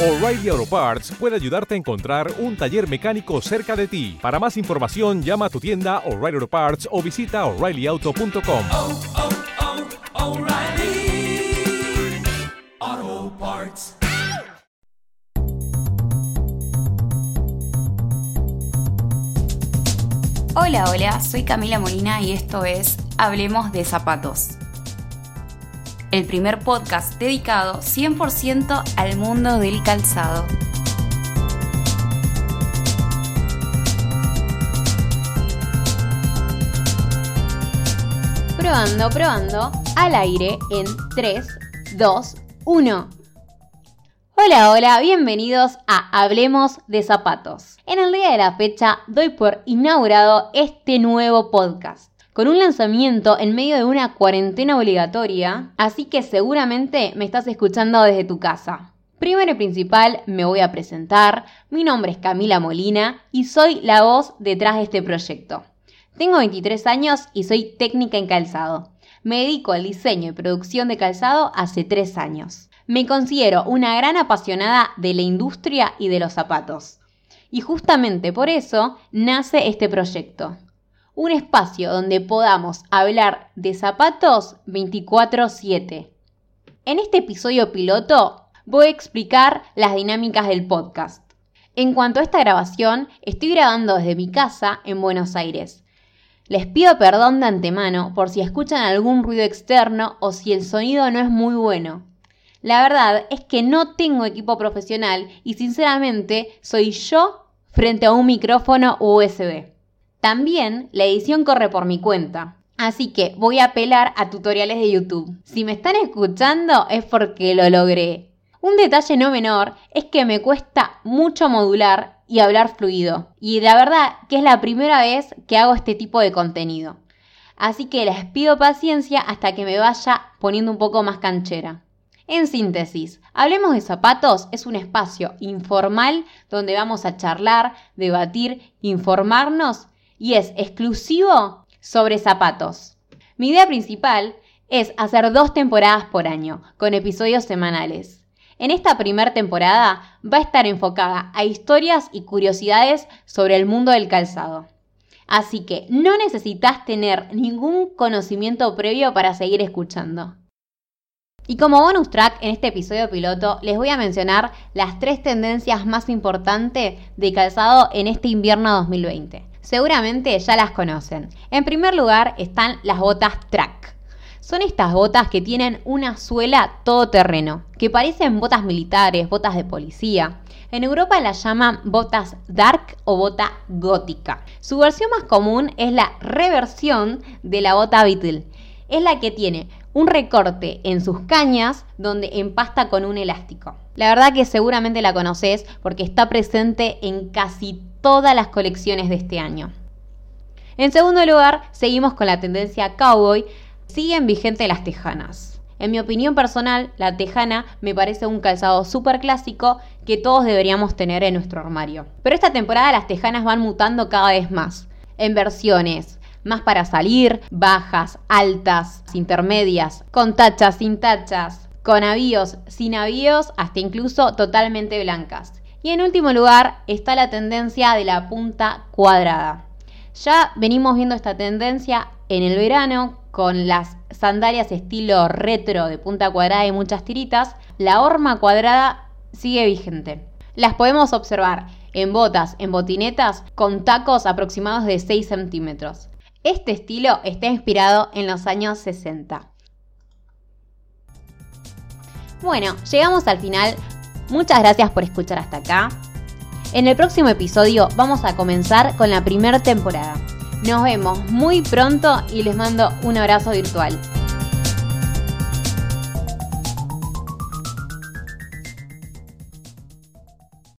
O'Reilly Auto Parts puede ayudarte a encontrar un taller mecánico cerca de ti. Para más información, llama a tu tienda O'Reilly Auto Parts o visita oreillyauto.com. oh, oh, Parts. Hola, hola, soy Camila Molina y esto es Hablemos de Zapatos. El primer podcast dedicado 100% al mundo del calzado. Probando, probando, al aire en 3, 2, 1. Hola, hola, bienvenidos a Hablemos de Zapatos. En el día de la fecha doy por inaugurado este nuevo podcast, con un lanzamiento en medio de una cuarentena obligatoria, así que seguramente me estás escuchando desde tu casa. Primero y principal, me voy a presentar. Mi nombre es Camila Molina y soy la voz detrás de este proyecto. Tengo 23 años y soy técnica en calzado. Me dedico al diseño y producción de calzado hace 3 años. Me considero una gran apasionada de la industria y de los zapatos. Y justamente por eso nace este proyecto. Un espacio donde podamos hablar de zapatos 24/7. En este episodio piloto voy a explicar las dinámicas del podcast. En cuanto a esta grabación, estoy grabando desde mi casa en Buenos Aires. Les pido perdón de antemano por si escuchan algún ruido externo o si el sonido no es muy bueno. La verdad es que no tengo equipo profesional y sinceramente soy yo frente a un micrófono USB. También la edición corre por mi cuenta, así que voy a apelar a tutoriales de YouTube. Si me están escuchando es porque lo logré. Un detalle no menor es que me cuesta mucho modular y hablar fluido. Y la verdad que es la primera vez que hago este tipo de contenido. Así que les pido paciencia hasta que me vaya poniendo un poco más canchera. En síntesis, Hablemos de Zapatos es un espacio informal donde vamos a charlar, debatir, informarnos y es exclusivo sobre zapatos. Mi idea principal es hacer dos temporadas por año, con episodios semanales. En esta primera temporada va a estar enfocada a historias y curiosidades sobre el mundo del calzado. Así que no necesitas tener ningún conocimiento previo para seguir escuchando. Y como bonus track en este episodio piloto les voy a mencionar las tres tendencias más importantes de calzado en este invierno 2020. Seguramente ya las conocen. En primer lugar están las botas track. Son estas botas que tienen una suela todoterreno, que parecen botas militares, botas de policía. En Europa las llaman botas dark o bota gótica. Su versión más común es la reversión de la bota Beatle. Es la que tiene un recorte en sus cañas donde empasta con un elástico. La verdad que seguramente la conoces porque está presente en casi todas las colecciones de este año. En segundo lugar, seguimos con la tendencia cowboy. Siguen vigentes las tejanas. En mi opinión personal, la tejana me parece un calzado súper clásico que todos deberíamos tener en nuestro armario. Pero esta temporada las tejanas van mutando cada vez más. En versiones más para salir, bajas, altas, intermedias, con tachas, sin tachas, con avíos, sin avíos, hasta incluso totalmente blancas. Y en último lugar está la tendencia de la punta cuadrada. Ya venimos viendo esta tendencia en el verano con las sandalias estilo retro de punta cuadrada y muchas tiritas. La horma cuadrada sigue vigente. Las podemos observar en botas, en botinetas, con tacos aproximados de 6 centímetros. Este estilo está inspirado en los años 60. Bueno, llegamos al final. Muchas gracias por escuchar hasta acá. En el próximo episodio vamos a comenzar con la primera temporada. Nos vemos muy pronto y les mando un abrazo virtual.